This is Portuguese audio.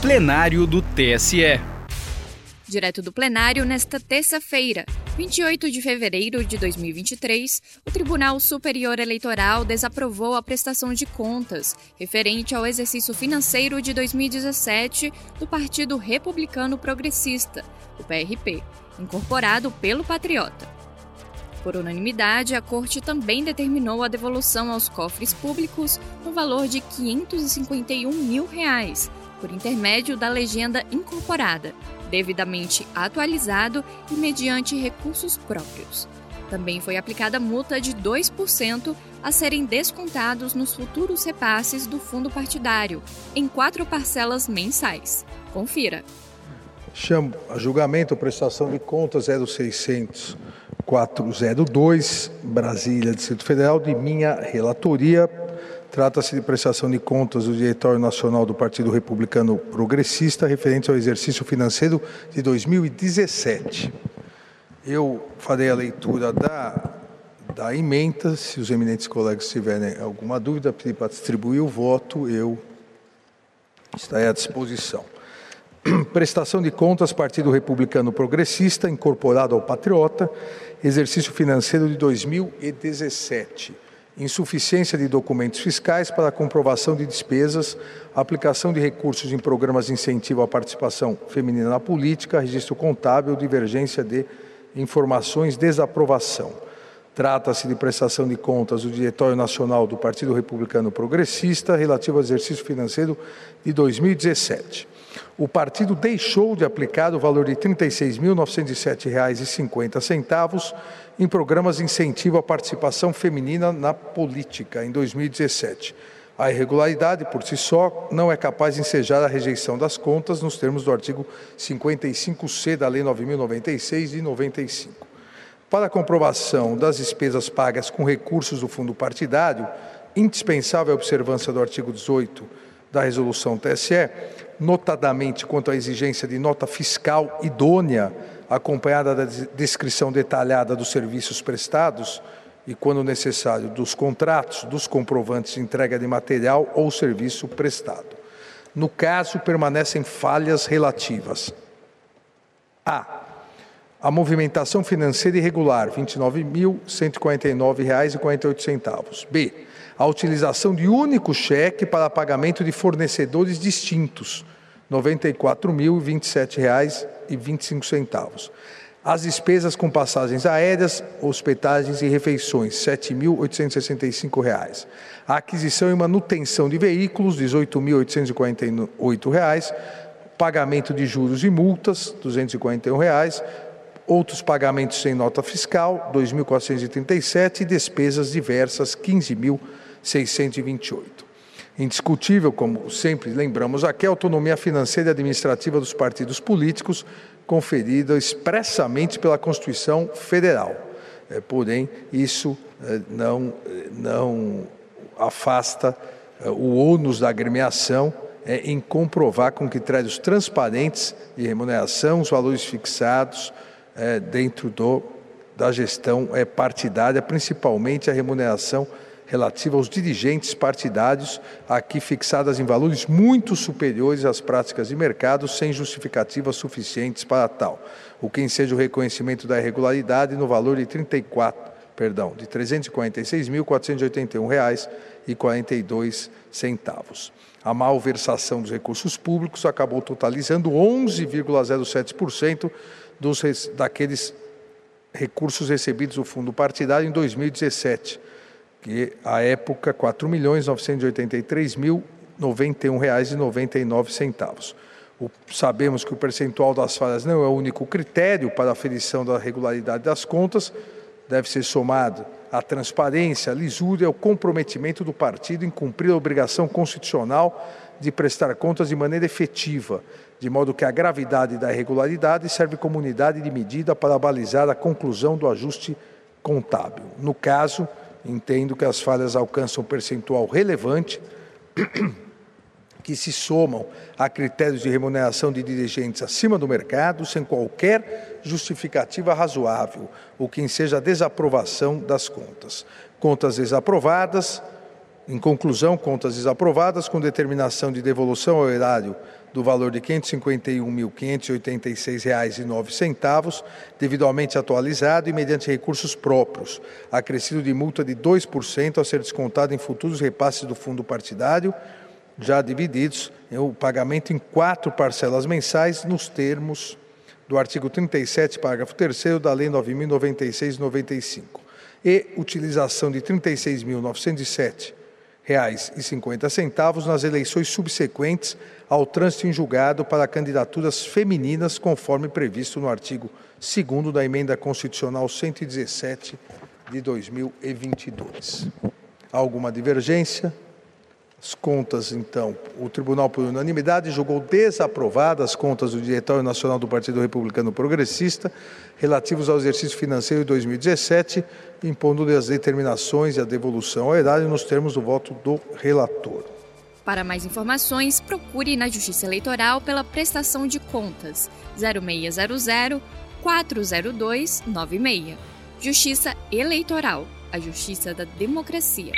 plenário do TSE. Direto do plenário, nesta terça-feira, 28 de fevereiro de 2023, o Tribunal Superior Eleitoral desaprovou a prestação de contas referente ao exercício financeiro de 2017 do Partido Republicano Progressista, o PRP, incorporado pelo Patriota. Por unanimidade, a Corte também determinou a devolução aos cofres públicos no valor de 551 mil reais, por intermédio da legenda incorporada, devidamente atualizado e mediante recursos próprios. Também foi aplicada multa de 2% a serem descontados nos futuros repasses do fundo partidário, em quatro parcelas mensais. Confira. Chamo a julgamento prestação de contas 0600 402, Brasília, Distrito Federal, de minha relatoria. Trata-se de prestação de contas do Diretório Nacional do Partido Republicano Progressista referente ao exercício financeiro de 2017. Eu farei a leitura da, da emenda. Se os eminentes colegas tiverem alguma dúvida, pedir para distribuir o voto, eu estarei à disposição. Prestação de contas, Partido Republicano Progressista, incorporado ao Patriota, exercício financeiro de 2017. Insuficiência de documentos fiscais para comprovação de despesas, aplicação de recursos em programas de incentivo à participação feminina na política, registro contábil, divergência de informações, desaprovação. Trata-se de prestação de contas do Diretório Nacional do Partido Republicano Progressista relativo ao exercício financeiro de 2017 o partido deixou de aplicar o valor de R$ 36.907,50 em programas de incentivo à participação feminina na política em 2017. A irregularidade, por si só, não é capaz de ensejar a rejeição das contas nos termos do artigo 55C da Lei 9.096 de 95. Para a comprovação das despesas pagas com recursos do fundo partidário, indispensável a observância do artigo 18 da resolução TSE, notadamente quanto à exigência de nota fiscal idônea, acompanhada da descrição detalhada dos serviços prestados e, quando necessário, dos contratos, dos comprovantes de entrega de material ou serviço prestado. No caso, permanecem falhas relativas a a movimentação financeira irregular, R$ 29.149,48. B a utilização de único cheque para pagamento de fornecedores distintos, R$ 94.027,25. As despesas com passagens aéreas, hospedagens e refeições, R$ 7.865. A aquisição e manutenção de veículos, R$ 18.848. Pagamento de juros e multas, R$ 241. Outros pagamentos sem nota fiscal, R$ 2.437. E despesas diversas, R$ 15.000. 628. Indiscutível, como sempre lembramos aqui, a autonomia financeira e administrativa dos partidos políticos, conferida expressamente pela Constituição Federal. É, porém, isso é, não, não afasta é, o ônus da agremiação é, em comprovar com critérios transparentes de remuneração os valores fixados é, dentro do, da gestão é, partidária, principalmente a remuneração relativa aos dirigentes partidários, aqui fixadas em valores muito superiores às práticas de mercado, sem justificativas suficientes para tal, o que enseja o reconhecimento da irregularidade no valor de 34, perdão, de R$ 346.481,42 centavos. A malversação dos recursos públicos acabou totalizando 11,07% dos daqueles recursos recebidos do fundo partidário em 2017 que à época R$ 4.983.091,99. Sabemos que o percentual das falhas não é o único critério para a aferição da regularidade das contas, deve ser somado a transparência, a lisura e o comprometimento do partido em cumprir a obrigação constitucional de prestar contas de maneira efetiva, de modo que a gravidade da irregularidade serve como unidade de medida para balizar a conclusão do ajuste contábil. No caso, entendo que as falhas alcançam um percentual relevante que se somam a critérios de remuneração de dirigentes acima do mercado, sem qualquer justificativa razoável, o que enseja a desaprovação das contas. Contas desaprovadas, em conclusão, contas desaprovadas com determinação de devolução ao erário do valor de R$ 551.586,09, devidamente atualizado e mediante recursos próprios, acrescido de multa de 2% a ser descontado em futuros repasses do fundo partidário, já divididos em o pagamento em quatro parcelas mensais nos termos do artigo 37, parágrafo 3 da Lei 9.096-95, e utilização de 36.907 reais e 50 centavos nas eleições subsequentes ao trânsito em julgado para candidaturas femininas, conforme previsto no artigo 2 da Emenda Constitucional 117 de 2022. Há alguma divergência? As contas, então, o Tribunal, por unanimidade, julgou desaprovadas as contas do Diretório Nacional do Partido Republicano Progressista relativos ao exercício financeiro de 2017, impondo as determinações e a devolução ao erário nos termos do voto do relator. Para mais informações, procure na Justiça Eleitoral pela prestação de contas 0600 402 96. Justiça Eleitoral, a justiça da democracia.